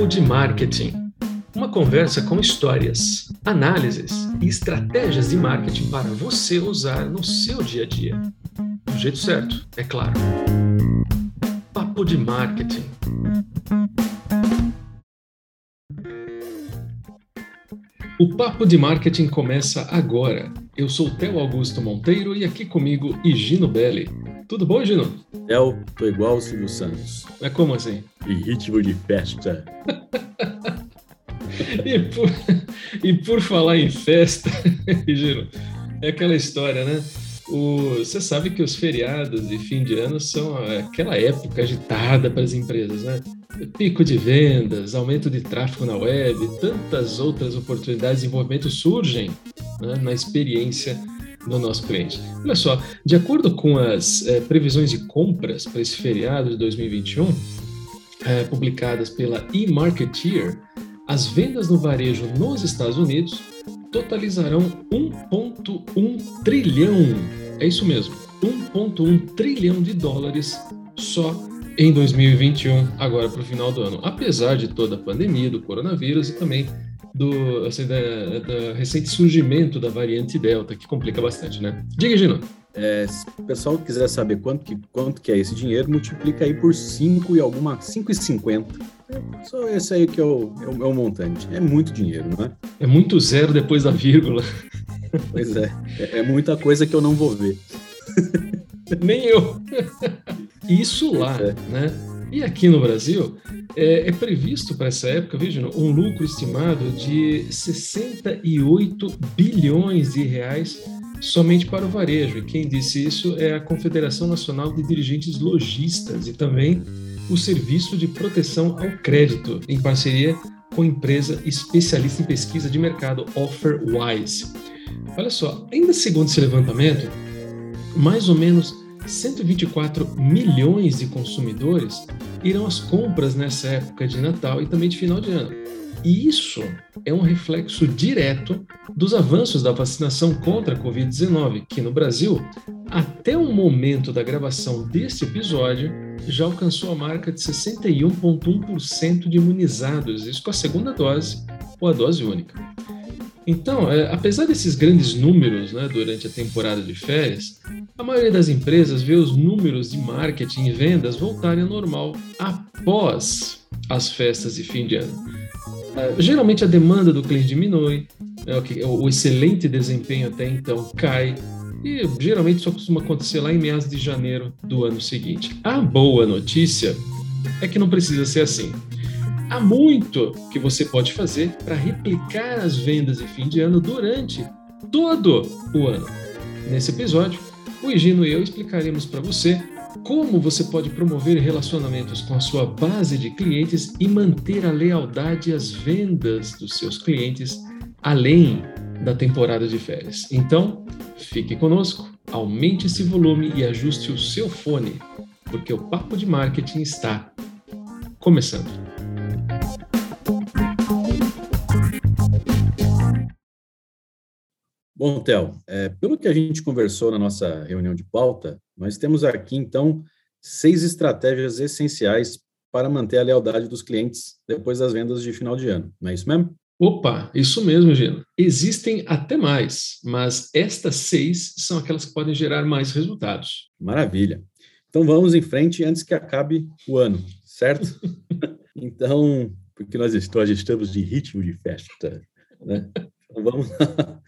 Papo de Marketing. Uma conversa com histórias, análises e estratégias de marketing para você usar no seu dia a dia. Do jeito certo, é claro. Papo de Marketing. O Papo de Marketing começa agora. Eu sou Theo Augusto Monteiro e aqui comigo Higino Belli. Tudo bom, Higino? Theo, tô igual o Silvio Santos. É como assim? Em ritmo de festa. e, por, e por falar em festa, Higino, é aquela história, né? O, você sabe que os feriados de fim de ano são aquela época agitada para as empresas, né? Pico de vendas, aumento de tráfego na web, tantas outras oportunidades de envolvimento surgem né, na experiência do nosso cliente. Olha só, de acordo com as é, previsões de compras para esse feriado de 2021, é, publicadas pela eMarketeer, as vendas no varejo nos Estados Unidos totalizarão 1,1 trilhão. É isso mesmo, 1,1 trilhão de dólares só em 2021, agora para o final do ano. Apesar de toda a pandemia do coronavírus e também do assim, da, da, recente surgimento da variante Delta, que complica bastante, né? Diga, Gino. É, se o pessoal quiser saber quanto que, quanto que é esse dinheiro, multiplica aí por 5 e alguma, 5,50. É só esse aí que é o, é, o, é o montante. É muito dinheiro, não é? É muito zero depois da vírgula. Pois é, é, é muita coisa que eu não vou ver. Nem eu. Isso lá, é. né? E aqui no Brasil, é, é previsto para essa época, veja, um lucro estimado de 68 bilhões de reais somente para o varejo. E quem disse isso é a Confederação Nacional de Dirigentes Logistas e também o Serviço de Proteção ao Crédito, em parceria com a empresa especialista em pesquisa de mercado OfferWise. Olha só, ainda segundo esse levantamento, mais ou menos 124 milhões de consumidores irão às compras nessa época de Natal e também de final de ano. E isso é um reflexo direto dos avanços da vacinação contra a Covid-19, que no Brasil, até o momento da gravação deste episódio, já alcançou a marca de 61,1% de imunizados, isso com a segunda dose ou a dose única. Então, é, apesar desses grandes números né, durante a temporada de férias, a maioria das empresas vê os números de marketing e vendas voltarem ao normal após as festas de fim de ano. É, geralmente a demanda do cliente diminui, é, o excelente desempenho até então cai, e geralmente isso costuma acontecer lá em meados de janeiro do ano seguinte. A boa notícia é que não precisa ser assim. Há muito que você pode fazer para replicar as vendas de fim de ano durante todo o ano. Nesse episódio, o Higino e eu explicaremos para você como você pode promover relacionamentos com a sua base de clientes e manter a lealdade às vendas dos seus clientes além da temporada de férias. Então, fique conosco, aumente esse volume e ajuste o seu fone, porque o papo de marketing está começando. Bom, Theo, é, pelo que a gente conversou na nossa reunião de pauta, nós temos aqui, então, seis estratégias essenciais para manter a lealdade dos clientes depois das vendas de final de ano. Não é isso mesmo? Opa, isso mesmo, Gino. Existem até mais, mas estas seis são aquelas que podem gerar mais resultados. Maravilha. Então vamos em frente antes que acabe o ano, certo? então, porque nós estamos de ritmo de festa, né? Então vamos lá.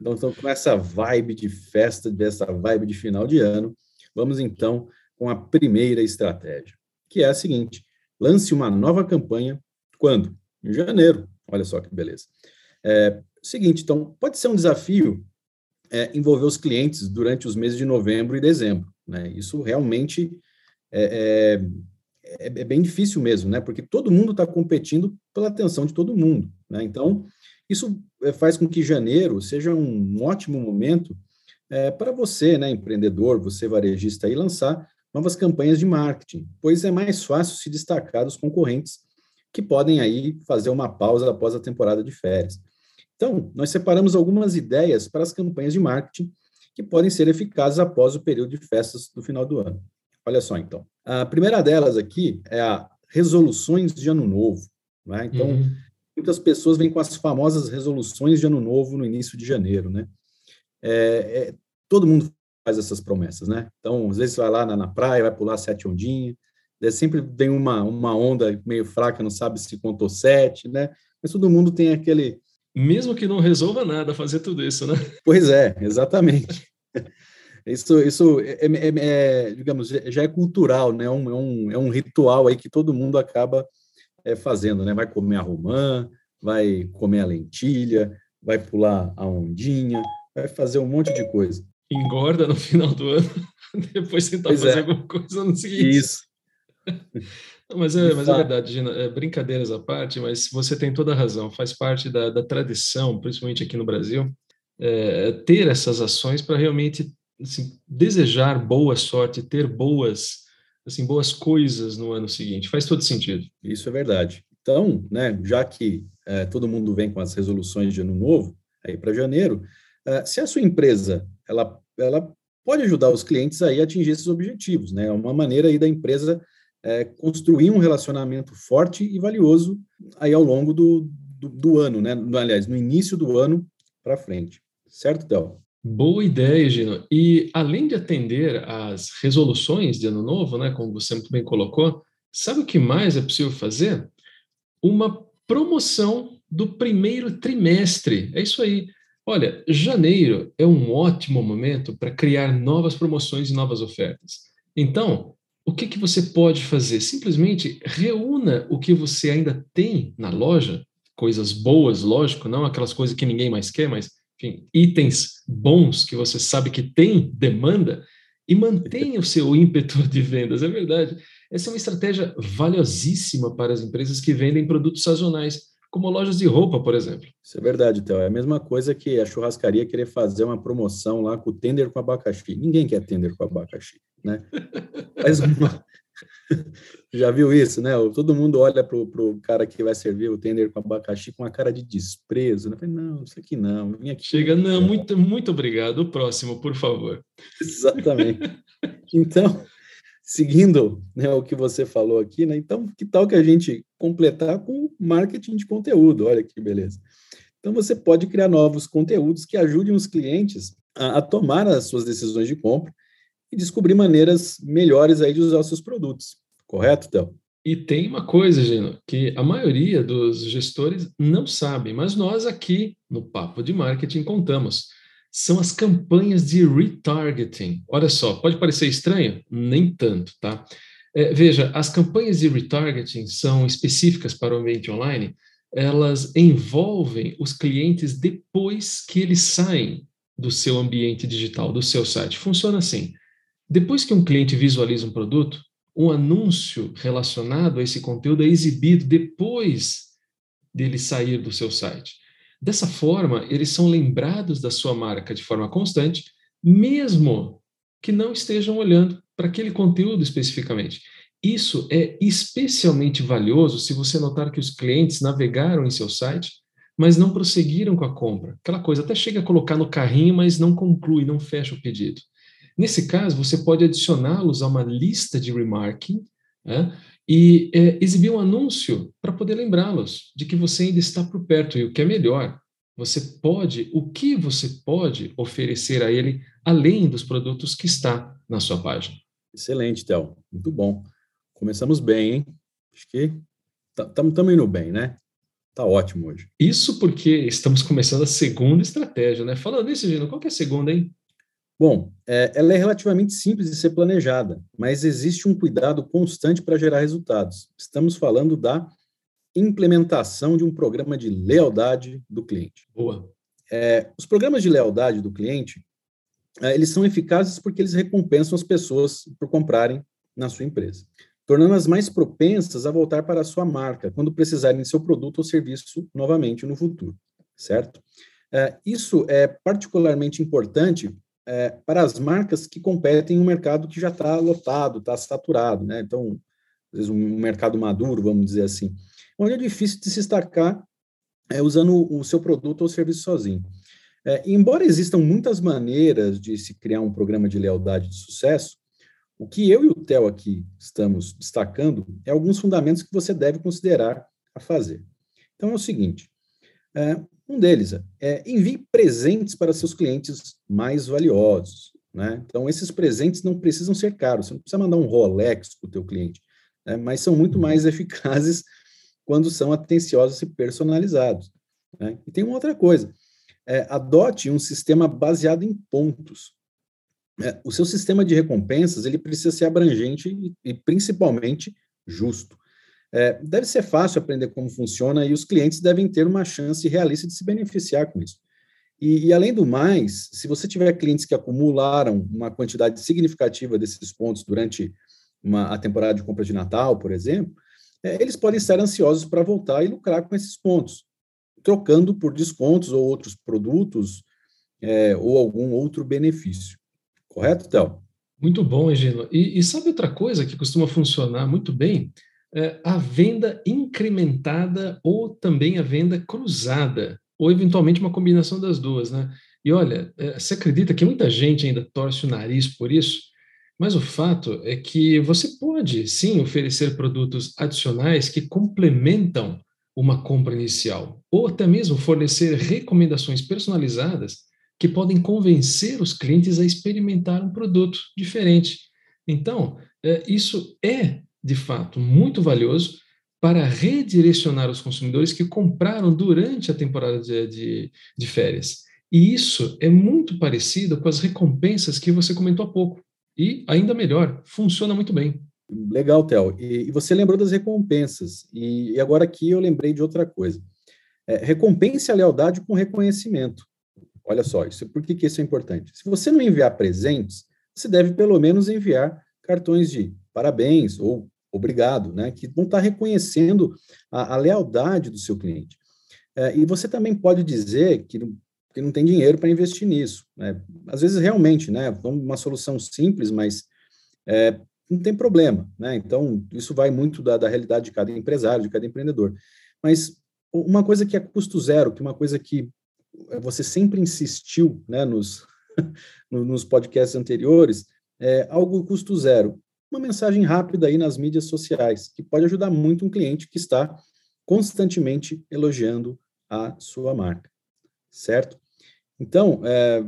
Então, então, com essa vibe de festa, dessa vibe de final de ano, vamos então com a primeira estratégia, que é a seguinte: lance uma nova campanha quando? Em janeiro. Olha só que beleza. É, seguinte, então, pode ser um desafio é, envolver os clientes durante os meses de novembro e dezembro. Né? Isso realmente é, é, é bem difícil mesmo, né? porque todo mundo está competindo pela atenção de todo mundo. Né? Então, isso eh, faz com que janeiro seja um ótimo momento é, para você, né, empreendedor, você varejista, aí, lançar novas campanhas de marketing, pois é mais fácil se destacar dos concorrentes que podem aí fazer uma pausa após a temporada de férias. Então, nós separamos algumas ideias para as campanhas de marketing que podem ser eficazes após o período de festas do final do ano. Olha só, então. A primeira delas aqui é a resoluções de ano novo. Né? Então, uhum. Muitas pessoas vêm com as famosas resoluções de ano novo no início de janeiro, né? É, é, todo mundo faz essas promessas, né? Então, às vezes você vai lá na, na praia, vai pular sete ondinhas, sempre vem uma, uma onda meio fraca, não sabe se contou sete, né? Mas todo mundo tem aquele... Mesmo que não resolva nada fazer tudo isso, né? Pois é, exatamente. Isso, isso é, é, é, é, digamos, já é cultural, né? É um, é, um, é um ritual aí que todo mundo acaba é, fazendo, né? Vai comer a romã, vai comer a lentilha, vai pular a ondinha, vai fazer um monte de coisa. Engorda no final do ano, depois tentar pois fazer alguma coisa no seguinte. Isso. Não, mas, é, mas é verdade, Gina, é, brincadeiras à parte, mas você tem toda a razão, faz parte da, da tradição, principalmente aqui no Brasil, é, ter essas ações para realmente assim, desejar boa sorte, ter boas, assim, boas coisas no ano seguinte. Faz todo sentido. Isso é verdade. Então, né, já que é, todo mundo vem com as resoluções de ano novo, aí para janeiro, é, se a sua empresa ela, ela pode ajudar os clientes aí a atingir esses objetivos, né? É uma maneira aí da empresa é, construir um relacionamento forte e valioso aí ao longo do, do, do ano, né? Aliás, no início do ano para frente. Certo, Théo? Boa ideia, Gino. E além de atender às resoluções de ano novo, né, como você muito bem colocou, sabe o que mais é possível fazer? Uma promoção do primeiro trimestre. É isso aí. Olha, janeiro é um ótimo momento para criar novas promoções e novas ofertas. Então, o que, que você pode fazer? Simplesmente reúna o que você ainda tem na loja, coisas boas, lógico, não aquelas coisas que ninguém mais quer, mas enfim, itens bons que você sabe que tem demanda e mantenha o seu ímpeto de vendas. É verdade. Essa é uma estratégia valiosíssima para as empresas que vendem produtos sazonais, como lojas de roupa, por exemplo. Isso é verdade, Théo. É a mesma coisa que a churrascaria querer fazer uma promoção lá com o tender com abacaxi. Ninguém quer tender com abacaxi, né? Faz uma, Já viu isso, né? Todo mundo olha para o cara que vai servir o tender com abacaxi com uma cara de desprezo. Né? Não, isso aqui não. Vim aqui Chega, não, muito, muito obrigado. O próximo, por favor. Exatamente. Então, seguindo né, o que você falou aqui, né? Então, que tal que a gente completar com marketing de conteúdo? Olha que beleza. Então, você pode criar novos conteúdos que ajudem os clientes a, a tomar as suas decisões de compra descobrir maneiras melhores aí de usar os seus produtos. Correto, Théo? E tem uma coisa, Gino, que a maioria dos gestores não sabem, mas nós aqui no Papo de Marketing contamos. São as campanhas de retargeting. Olha só, pode parecer estranho? Nem tanto, tá? É, veja, as campanhas de retargeting são específicas para o ambiente online, elas envolvem os clientes depois que eles saem do seu ambiente digital, do seu site. Funciona assim. Depois que um cliente visualiza um produto, um anúncio relacionado a esse conteúdo é exibido depois dele sair do seu site. Dessa forma, eles são lembrados da sua marca de forma constante, mesmo que não estejam olhando para aquele conteúdo especificamente. Isso é especialmente valioso se você notar que os clientes navegaram em seu site, mas não prosseguiram com a compra. Aquela coisa, até chega a colocar no carrinho, mas não conclui, não fecha o pedido. Nesse caso, você pode adicioná-los a uma lista de remarking né, e é, exibir um anúncio para poder lembrá-los de que você ainda está por perto. E o que é melhor, você pode, o que você pode oferecer a ele além dos produtos que está na sua página. Excelente, Théo. Muito bom. Começamos bem, hein? Acho que estamos indo bem, né? Tá ótimo hoje. Isso porque estamos começando a segunda estratégia, né? Falando nisso, Gino, qual que é a segunda, hein? Bom, é, ela é relativamente simples de ser planejada, mas existe um cuidado constante para gerar resultados. Estamos falando da implementação de um programa de lealdade do cliente. Boa. É, os programas de lealdade do cliente, é, eles são eficazes porque eles recompensam as pessoas por comprarem na sua empresa, tornando-as mais propensas a voltar para a sua marca quando precisarem de seu produto ou serviço novamente no futuro, certo? É, isso é particularmente importante é, para as marcas que competem em um mercado que já está lotado, está saturado, né? Então, às vezes um mercado maduro, vamos dizer assim, onde é difícil de se destacar é, usando o seu produto ou serviço sozinho. É, embora existam muitas maneiras de se criar um programa de lealdade de sucesso, o que eu e o Theo aqui estamos destacando é alguns fundamentos que você deve considerar a fazer. Então é o seguinte: é, um deles é envie presentes para seus clientes mais valiosos. Né? Então, esses presentes não precisam ser caros. Você não precisa mandar um Rolex para o teu cliente, né? mas são muito mais eficazes quando são atenciosos e personalizados. Né? E tem uma outra coisa. É, adote um sistema baseado em pontos. É, o seu sistema de recompensas ele precisa ser abrangente e, e principalmente justo. É, deve ser fácil aprender como funciona e os clientes devem ter uma chance realista de se beneficiar com isso. E, e, além do mais, se você tiver clientes que acumularam uma quantidade significativa desses pontos durante uma, a temporada de compra de Natal, por exemplo, é, eles podem estar ansiosos para voltar e lucrar com esses pontos, trocando por descontos ou outros produtos é, ou algum outro benefício. Correto, Théo? Muito bom, Egino. E, e, sabe outra coisa que costuma funcionar muito bem? É a venda incrementada ou também a venda cruzada, ou eventualmente uma combinação das duas, né? E olha, é, você acredita que muita gente ainda torce o nariz por isso? Mas o fato é que você pode, sim, oferecer produtos adicionais que complementam uma compra inicial, ou até mesmo fornecer recomendações personalizadas que podem convencer os clientes a experimentar um produto diferente. Então, é, isso é, de fato, muito valioso para redirecionar os consumidores que compraram durante a temporada de, de, de férias. E isso é muito parecido com as recompensas que você comentou há pouco. E, ainda melhor, funciona muito bem. Legal, Theo. E, e você lembrou das recompensas. E, e, agora aqui eu lembrei de outra coisa. É, recompense a lealdade com reconhecimento. Olha só, isso, por que, que isso é importante? Se você não enviar presentes, você deve pelo menos enviar cartões de parabéns ou obrigado, né, que vão estar reconhecendo a, a lealdade do seu cliente. É, e você também pode dizer que não, que não tem dinheiro para investir nisso. Né? Às vezes, realmente, né, uma solução simples, mas é, não tem problema. Né? Então, isso vai muito da, da realidade de cada empresário, de cada empreendedor. Mas uma coisa que é custo zero, que uma coisa que você sempre insistiu né, nos, nos podcasts anteriores, é algo custo zero. Uma mensagem rápida aí nas mídias sociais, que pode ajudar muito um cliente que está constantemente elogiando a sua marca, certo? Então, é,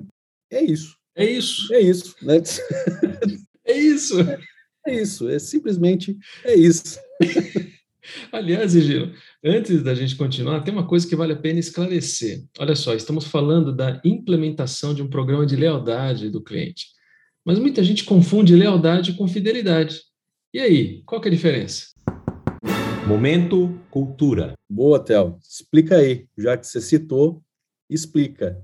é isso. É isso. É isso, né? É isso. É, é isso, é simplesmente é isso. Aliás, Egino, antes da gente continuar, tem uma coisa que vale a pena esclarecer. Olha só, estamos falando da implementação de um programa de lealdade do cliente. Mas muita gente confunde lealdade com fidelidade. E aí, qual que é a diferença? Momento cultura. Boa, Théo. Explica aí, já que você citou, explica.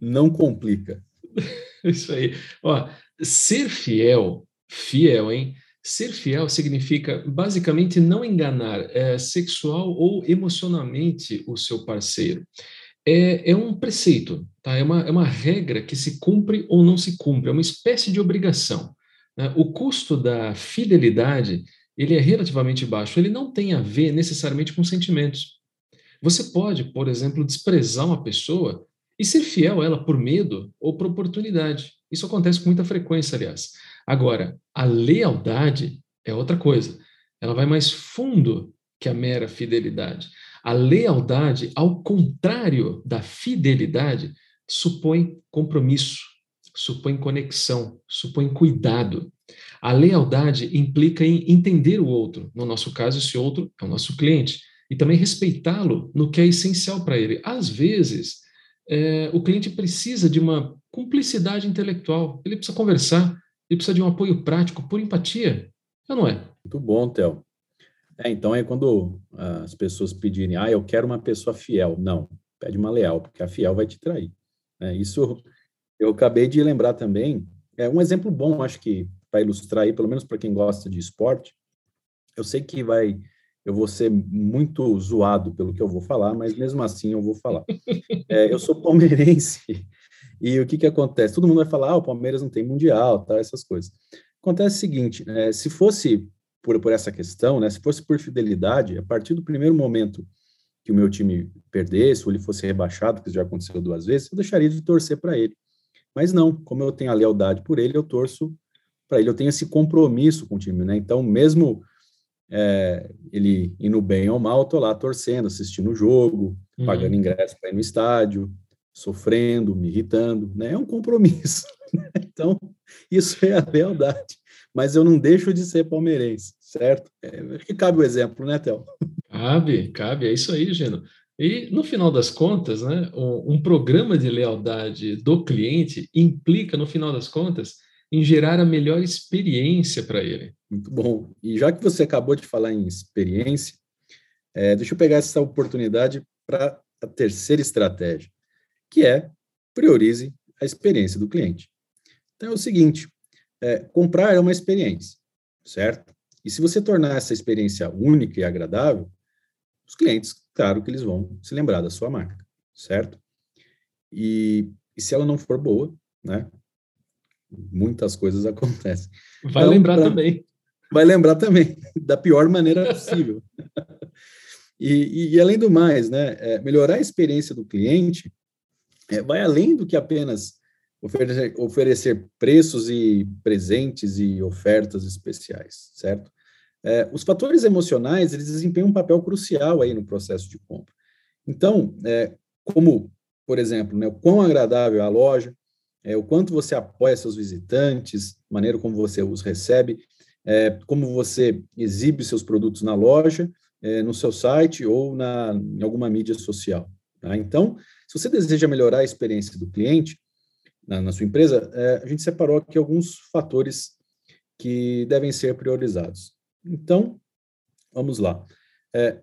Não complica. Isso aí. Ó, ser fiel, fiel, hein? Ser fiel significa basicamente não enganar é, sexual ou emocionalmente o seu parceiro. É, é um preceito, tá? é, uma, é uma regra que se cumpre ou não se cumpre, é uma espécie de obrigação. Né? O custo da fidelidade ele é relativamente baixo, ele não tem a ver necessariamente com sentimentos. Você pode, por exemplo, desprezar uma pessoa e ser fiel a ela por medo ou por oportunidade. Isso acontece com muita frequência, aliás. Agora, a lealdade é outra coisa. Ela vai mais fundo que a mera fidelidade. A lealdade, ao contrário da fidelidade, supõe compromisso, supõe conexão, supõe cuidado. A lealdade implica em entender o outro, no nosso caso, esse outro é o nosso cliente, e também respeitá-lo no que é essencial para ele. Às vezes, é, o cliente precisa de uma cumplicidade intelectual, ele precisa conversar, ele precisa de um apoio prático por empatia, ou não é? Muito bom, Theo. É, então é quando ah, as pessoas pedirem, ah, eu quero uma pessoa fiel. Não, pede uma leal, porque a fiel vai te trair. É, isso eu acabei de lembrar também. É um exemplo bom, acho que para ilustrar aí, pelo menos para quem gosta de esporte. Eu sei que vai, eu vou ser muito zoado pelo que eu vou falar, mas mesmo assim eu vou falar. É, eu sou palmeirense e o que, que acontece? Todo mundo vai falar, ah, o Palmeiras não tem mundial, tá, essas coisas. Acontece o seguinte, é, se fosse por, por essa questão, né, se fosse por fidelidade, a partir do primeiro momento que o meu time perdesse, ou ele fosse rebaixado, que já aconteceu duas vezes, eu deixaria de torcer para ele. Mas não, como eu tenho a lealdade por ele, eu torço para ele, eu tenho esse compromisso com o time, né? Então, mesmo é, ele indo bem ou mal, estou lá torcendo, assistindo o jogo, uhum. pagando ingresso para ir no estádio, sofrendo, me irritando, né? É um compromisso. então, isso é a lealdade. Mas eu não deixo de ser palmeirense, certo? É, acho que cabe o exemplo, né, Théo? Cabe, cabe, é isso aí, Gino. E, no final das contas, né, um, um programa de lealdade do cliente implica, no final das contas, em gerar a melhor experiência para ele. Muito bom. E já que você acabou de falar em experiência, é, deixa eu pegar essa oportunidade para a terceira estratégia, que é priorize a experiência do cliente. Então é o seguinte: é, comprar é uma experiência, certo? E se você tornar essa experiência única e agradável, os clientes, claro que eles vão se lembrar da sua marca, certo? E, e se ela não for boa, né? Muitas coisas acontecem. Vai então, lembrar pra, também. Vai lembrar também, da pior maneira possível. e, e, e, além do mais, né? É, melhorar a experiência do cliente é, vai além do que apenas oferecer, oferecer preços e presentes e ofertas especiais, certo? É, os fatores emocionais, eles desempenham um papel crucial aí no processo de compra. Então, é, como, por exemplo, né, o quão agradável é a loja, é, o quanto você apoia seus visitantes, maneira como você os recebe, é, como você exibe seus produtos na loja, é, no seu site ou na, em alguma mídia social. Tá? Então, se você deseja melhorar a experiência do cliente na, na sua empresa, é, a gente separou aqui alguns fatores que devem ser priorizados. Então, vamos lá. É,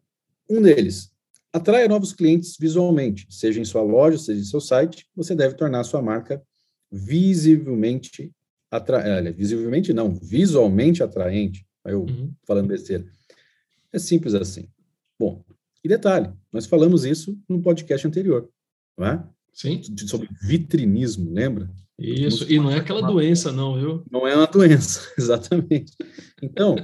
um deles, atraia novos clientes visualmente, seja em sua loja, seja em seu site, você deve tornar sua marca visivelmente atraente. Visivelmente não, visualmente atraente. Aí eu uhum. falando besteira. É simples assim. Bom, e detalhe, nós falamos isso no podcast anterior, não é? Sim. Sobre vitrinismo, lembra? Isso, e não é aquela doença, não, viu? Não é uma doença, exatamente. Então,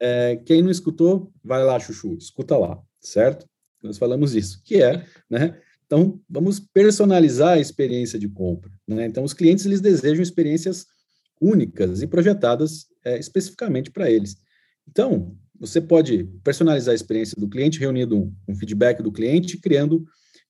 é, quem não escutou, vai lá, Chuchu, escuta lá, certo? Nós falamos isso, que é, né? Então, vamos personalizar a experiência de compra. Né? Então, os clientes eles desejam experiências únicas e projetadas é, especificamente para eles. Então, você pode personalizar a experiência do cliente, reunindo um, um feedback do cliente, criando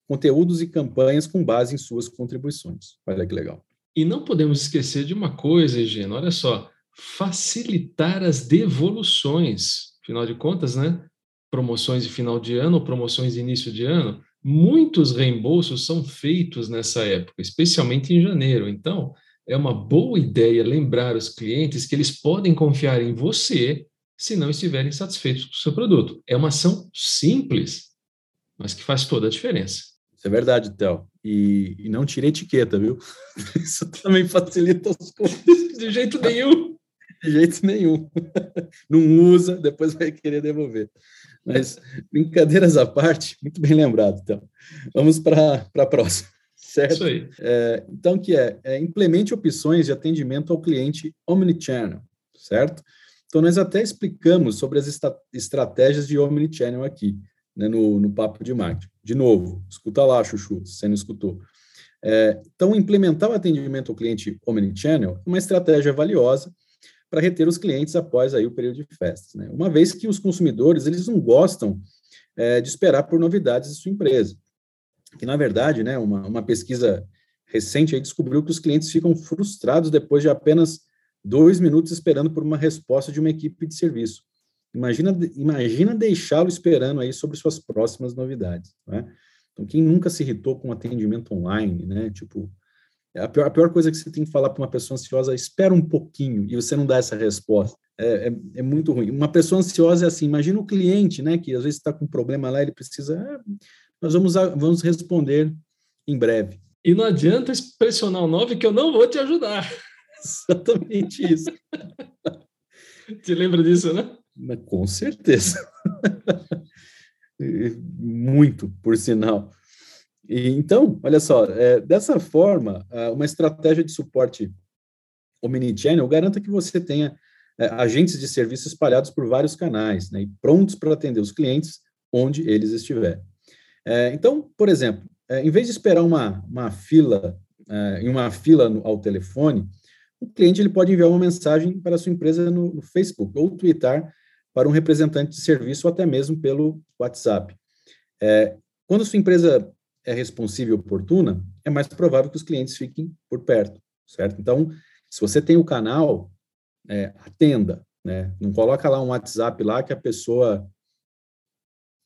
conteúdos e campanhas com base em suas contribuições. Olha que legal. E não podemos esquecer de uma coisa, Egino, olha só, facilitar as devoluções. Afinal de contas, né? Promoções de final de ano promoções de início de ano, muitos reembolsos são feitos nessa época, especialmente em janeiro. Então, é uma boa ideia lembrar os clientes que eles podem confiar em você se não estiverem satisfeitos com o seu produto. É uma ação simples, mas que faz toda a diferença. Isso é verdade, Théo. E, e não tire etiqueta, viu? Isso também facilita as coisas. De jeito nenhum. De jeito nenhum. Não usa, depois vai querer devolver. Mas, brincadeiras à parte, muito bem lembrado, então. Vamos para a próxima, certo? Isso aí. É, então, que é, é, implemente opções de atendimento ao cliente omnichannel, certo? Então, nós até explicamos sobre as estratégias de omnichannel aqui, né, no, no Papo de Marketing. De novo, escuta lá, Chuchu, se você não escutou. É, então, implementar o atendimento ao cliente omnichannel é uma estratégia valiosa para reter os clientes após aí o período de festas. Né? Uma vez que os consumidores eles não gostam é, de esperar por novidades de sua empresa. Que, na verdade, né, uma, uma pesquisa recente aí descobriu que os clientes ficam frustrados depois de apenas dois minutos esperando por uma resposta de uma equipe de serviço. Imagina, imagina deixá-lo esperando aí sobre suas próximas novidades. Né? Então, quem nunca se irritou com atendimento online, né? Tipo, a pior, a pior coisa que você tem que falar para uma pessoa ansiosa é espera um pouquinho e você não dá essa resposta. É, é, é, muito ruim. Uma pessoa ansiosa é assim, imagina o cliente, né, que às vezes está com um problema lá, ele precisa, ah, nós vamos, vamos responder em breve. E não adianta pressionar o 9 que eu não vou te ajudar. Exatamente isso. Te lembra disso, né? Mas, com certeza. Muito, por sinal. E, então, olha só, é, dessa forma, uma estratégia de suporte omnichannel garanta que você tenha é, agentes de serviço espalhados por vários canais, né, e prontos para atender os clientes onde eles estiverem. É, então, por exemplo, é, em vez de esperar uma, uma fila, é, em uma fila no, ao telefone, o cliente ele pode enviar uma mensagem para a sua empresa no, no Facebook ou twittar para um representante de serviço ou até mesmo pelo WhatsApp. É, quando sua empresa é responsiva e oportuna, é mais provável que os clientes fiquem por perto, certo? Então, se você tem o canal, é, atenda, né? Não coloca lá um WhatsApp lá que a pessoa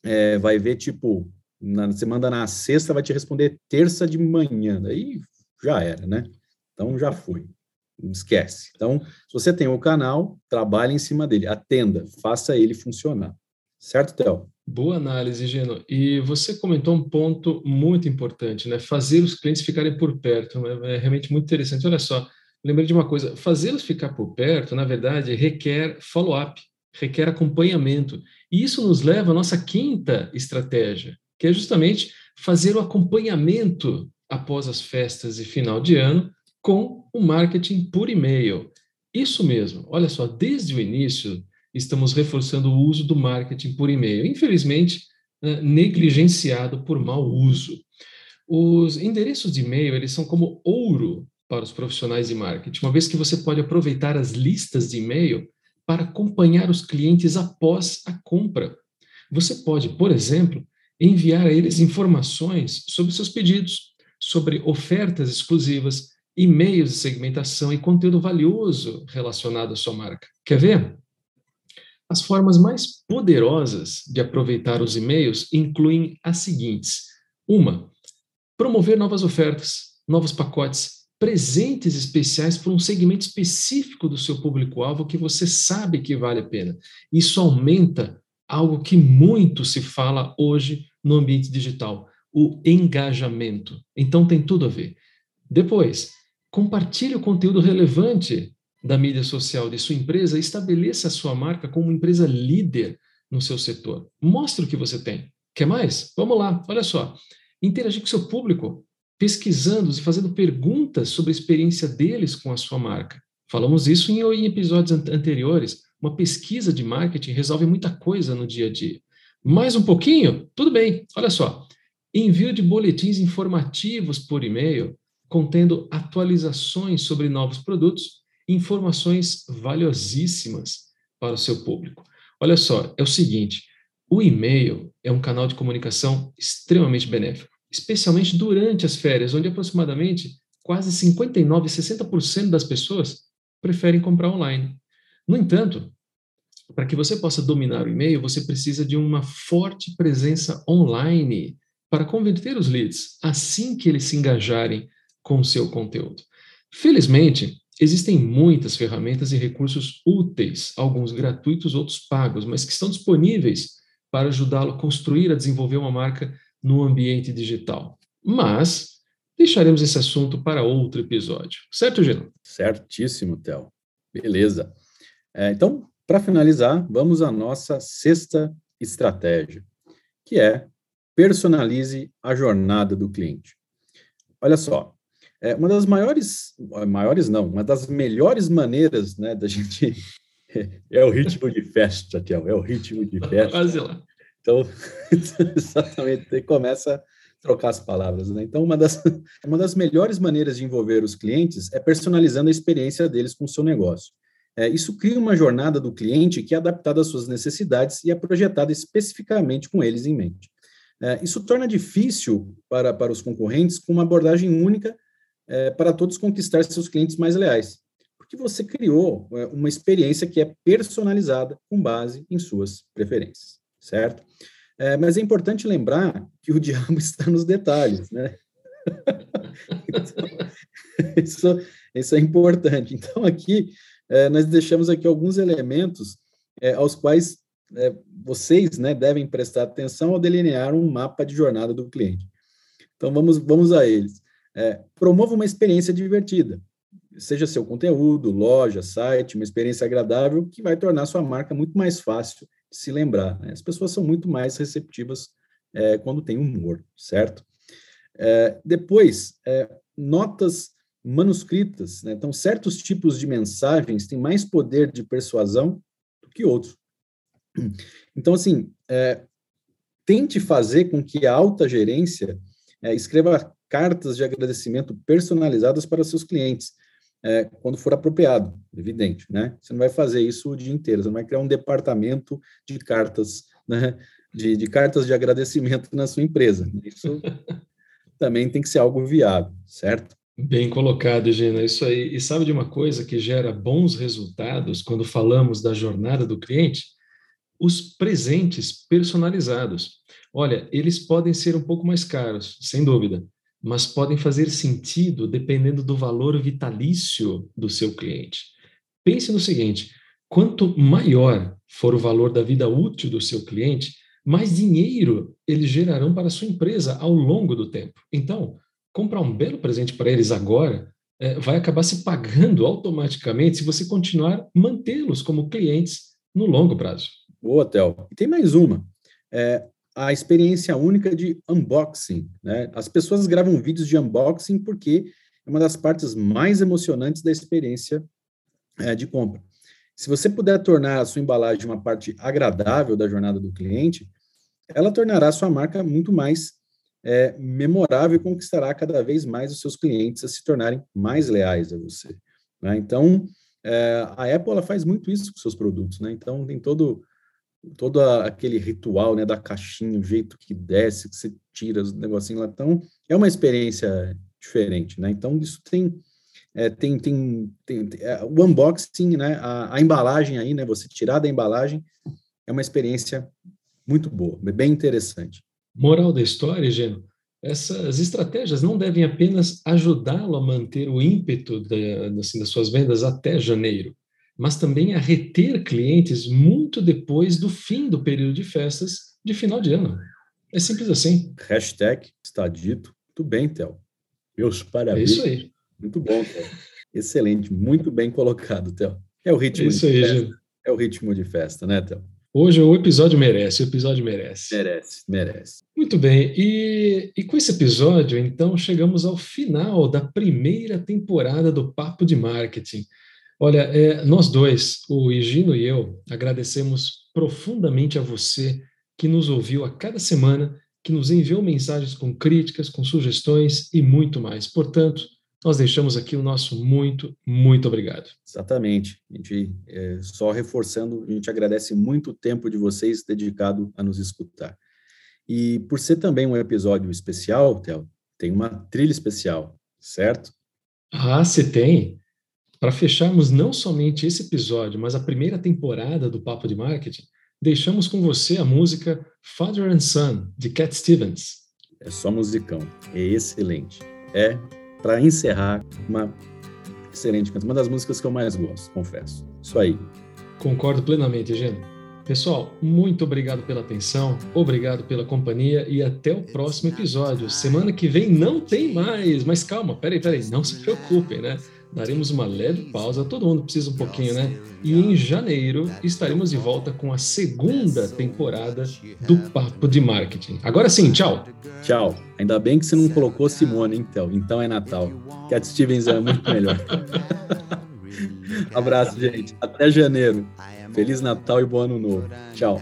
é, vai ver, tipo, na, você manda na sexta, vai te responder terça de manhã, daí já era, né? Então, já foi. Esquece. Então, se você tem o canal, trabalhe em cima dele, atenda, faça ele funcionar. Certo, Théo? Boa análise, Geno. E você comentou um ponto muito importante, né? Fazer os clientes ficarem por perto. É, é realmente muito interessante. Olha só, lembrei de uma coisa: fazê-los ficar por perto, na verdade, requer follow-up, requer acompanhamento. E isso nos leva à nossa quinta estratégia, que é justamente fazer o acompanhamento após as festas e final de ano com o marketing por e-mail. Isso mesmo, olha só, desde o início estamos reforçando o uso do marketing por e-mail. Infelizmente, negligenciado por mau uso. Os endereços de e-mail, eles são como ouro para os profissionais de marketing, uma vez que você pode aproveitar as listas de e-mail para acompanhar os clientes após a compra. Você pode, por exemplo, enviar a eles informações sobre seus pedidos, sobre ofertas exclusivas, e-mails de segmentação e conteúdo valioso relacionado à sua marca. Quer ver? As formas mais poderosas de aproveitar os e-mails incluem as seguintes: uma, promover novas ofertas, novos pacotes, presentes especiais para um segmento específico do seu público-alvo que você sabe que vale a pena. Isso aumenta algo que muito se fala hoje no ambiente digital, o engajamento. Então tem tudo a ver. Depois, compartilhe o conteúdo relevante da mídia social de sua empresa, estabeleça a sua marca como uma empresa líder no seu setor. Mostre o que você tem. Quer mais? Vamos lá, olha só. Interagir com seu público, pesquisando e fazendo perguntas sobre a experiência deles com a sua marca. Falamos isso em episódios anteriores. Uma pesquisa de marketing resolve muita coisa no dia a dia. Mais um pouquinho? Tudo bem. Olha só. Envio de boletins informativos por e-mail contendo atualizações sobre novos produtos informações valiosíssimas para o seu público. Olha só, é o seguinte: o e-mail é um canal de comunicação extremamente benéfico, especialmente durante as férias, onde aproximadamente quase 59, 60% das pessoas preferem comprar online. No entanto, para que você possa dominar o e-mail, você precisa de uma forte presença online para converter os leads assim que eles se engajarem com o seu conteúdo. Felizmente, Existem muitas ferramentas e recursos úteis, alguns gratuitos, outros pagos, mas que estão disponíveis para ajudá-lo a construir, a desenvolver uma marca no ambiente digital. Mas deixaremos esse assunto para outro episódio. Certo, Gino? Certíssimo, Theo. Beleza. É, então, para finalizar, vamos à nossa sexta estratégia, que é personalize a jornada do cliente. Olha só, é, uma das maiores, maiores não, uma das melhores maneiras, né, da gente é o ritmo de festa, Tiago, é o ritmo de festa. Quase lá. Então, exatamente, começa a trocar as palavras, né? Então, uma das, uma das melhores maneiras de envolver os clientes é personalizando a experiência deles com o seu negócio. É, isso cria uma jornada do cliente que é adaptada às suas necessidades e é projetada especificamente com eles em mente. É, isso torna difícil para, para os concorrentes com uma abordagem única é, para todos conquistar seus clientes mais leais, porque você criou é, uma experiência que é personalizada com base em suas preferências, certo? É, mas é importante lembrar que o diabo está nos detalhes, né? então, isso, isso é importante. Então, aqui, é, nós deixamos aqui alguns elementos é, aos quais é, vocês né, devem prestar atenção ao delinear um mapa de jornada do cliente. Então, vamos, vamos a eles. É, promova uma experiência divertida, seja seu conteúdo, loja, site, uma experiência agradável que vai tornar sua marca muito mais fácil de se lembrar. Né? As pessoas são muito mais receptivas é, quando tem humor, certo? É, depois, é, notas manuscritas. Né? Então, certos tipos de mensagens têm mais poder de persuasão do que outros. Então, assim, é, tente fazer com que a alta gerência é, escreva cartas de agradecimento personalizadas para seus clientes. é, quando for apropriado, evidente, né? Você não vai fazer isso o dia inteiro, você não vai criar um departamento de cartas, né? De, de cartas de agradecimento na sua empresa. Isso também tem que ser algo viável, certo? Bem colocado, Gina, isso aí. E sabe de uma coisa que gera bons resultados quando falamos da jornada do cliente? Os presentes personalizados. Olha, eles podem ser um pouco mais caros, sem dúvida, mas podem fazer sentido dependendo do valor vitalício do seu cliente. Pense no seguinte: quanto maior for o valor da vida útil do seu cliente, mais dinheiro eles gerarão para a sua empresa ao longo do tempo. Então, comprar um belo presente para eles agora é, vai acabar se pagando automaticamente se você continuar mantê-los como clientes no longo prazo. Boa, Théo. E tem mais uma. É, a experiência única de unboxing. Né? As pessoas gravam vídeos de unboxing porque é uma das partes mais emocionantes da experiência é, de compra. Se você puder tornar a sua embalagem uma parte agradável da jornada do cliente, ela tornará a sua marca muito mais é, memorável e conquistará cada vez mais os seus clientes a se tornarem mais leais a você. Né? Então, é, a Apple faz muito isso com seus produtos. Né? Então, tem todo todo aquele ritual né, da caixinha, o jeito que desce, que você tira os negocinhos lá. Então, é uma experiência diferente. Né? Então, isso tem é, tem, tem, tem é, o unboxing, né, a, a, embalagem aí, né, você tirar da embalagem, é uma experiência muito boa, bem interessante. Moral da história, Geno, essas estratégias não devem apenas ajudá-lo a manter o ímpeto assim, das suas vendas até janeiro, mas também a reter clientes muito depois do fim do período de festas de final de ano. É simples assim. Hashtag está dito. Muito bem, Théo. Meus parabéns. É isso aí. Muito bom, Theo. Excelente, muito bem colocado, Theo. É o ritmo Isso de aí, festa. É o ritmo de festa, né, Theo? Hoje o episódio merece, o episódio merece. Merece, merece. Muito bem, e, e com esse episódio, então, chegamos ao final da primeira temporada do Papo de Marketing. Olha, é, nós dois, o Higino e eu, agradecemos profundamente a você que nos ouviu a cada semana, que nos enviou mensagens com críticas, com sugestões e muito mais. Portanto, nós deixamos aqui o nosso muito, muito obrigado. Exatamente. A gente, é, só reforçando, a gente agradece muito o tempo de vocês dedicado a nos escutar. E por ser também um episódio especial, Theo, tem uma trilha especial, certo? Ah, se tem. Para fecharmos não somente esse episódio, mas a primeira temporada do Papo de Marketing, deixamos com você a música Father and Son, de Cat Stevens. É só musicão. É excelente. É para encerrar, uma excelente canção, uma das músicas que eu mais gosto, confesso. Isso aí. Concordo plenamente, Gênio. Pessoal, muito obrigado pela atenção, obrigado pela companhia e até o próximo episódio. Semana que vem não tem mais, mas calma, peraí, peraí, não se preocupem, né? Daremos uma leve pausa, todo mundo precisa um pouquinho, né? E em janeiro estaremos de volta com a segunda temporada do Papo de Marketing. Agora sim, tchau. Tchau. Ainda bem que você não colocou Simone, então. Então é Natal. Cat Stevens é muito melhor. Abraço, gente. Até janeiro. Feliz Natal e bom ano novo. Tchau.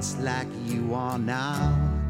once like you are now.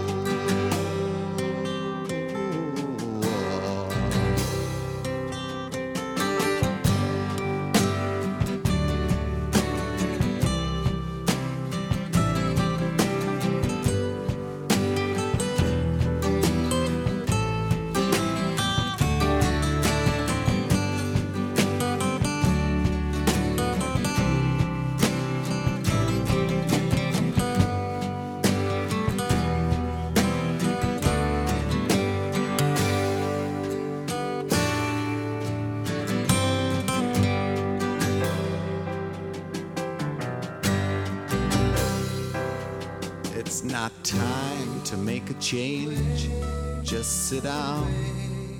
Just sit down,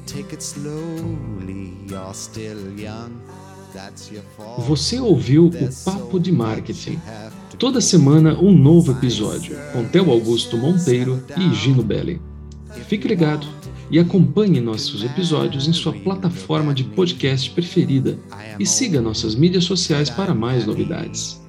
take it slowly. You're still young. Você ouviu o Papo de Marketing. Toda semana um novo episódio com Theo Augusto Monteiro e Gino Belli. Fique ligado e acompanhe nossos episódios em sua plataforma de podcast preferida e siga nossas mídias sociais para mais novidades.